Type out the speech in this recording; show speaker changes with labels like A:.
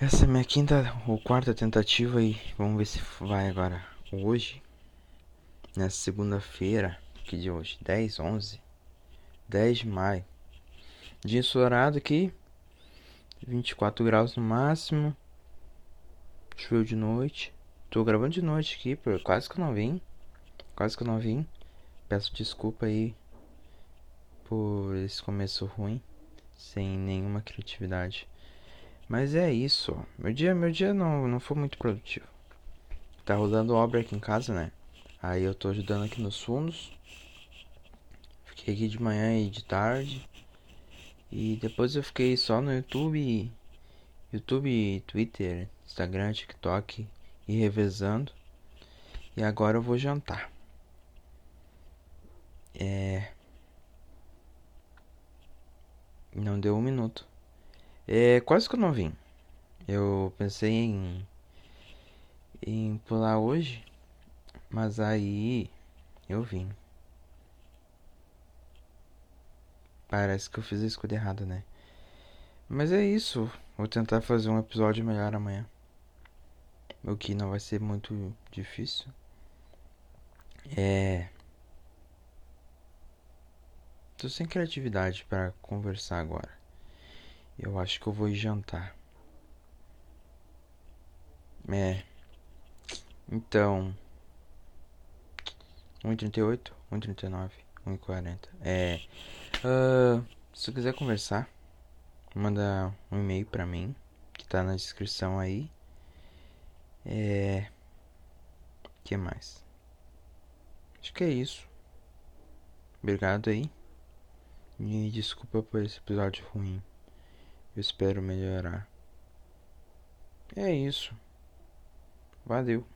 A: Essa é minha quinta ou quarta tentativa e vamos ver se vai agora. Hoje, nessa segunda-feira, que de hoje? 10, 11, 10 de maio. Dia ensolarado aqui, 24 graus no máximo. Choveu de noite. Tô gravando de noite aqui, por quase que eu não vim. Quase que eu não vim. Peço desculpa aí por esse começo ruim, sem nenhuma criatividade. Mas é isso. Meu dia, meu dia não, não foi muito produtivo. Tá rolando obra aqui em casa, né? Aí eu tô ajudando aqui nos fundos. Fiquei aqui de manhã e de tarde. E depois eu fiquei só no YouTube, YouTube, Twitter, Instagram, TikTok e revezando. E agora eu vou jantar. É. Não deu um minuto. É, quase que eu não vim. Eu pensei em em pular hoje, mas aí eu vim. Parece que eu fiz a escolha errada, né? Mas é isso. Vou tentar fazer um episódio melhor amanhã. O que não vai ser muito difícil. É. Tô sem criatividade para conversar agora. Eu acho que eu vou jantar. É. Então. 1,38, 1,39, 1,40. É. Uh, se quiser conversar, manda um e-mail pra mim, que tá na descrição aí. É. que mais? Acho que é isso. Obrigado aí. E desculpa por esse episódio ruim. Eu espero melhorar. É isso. Valeu.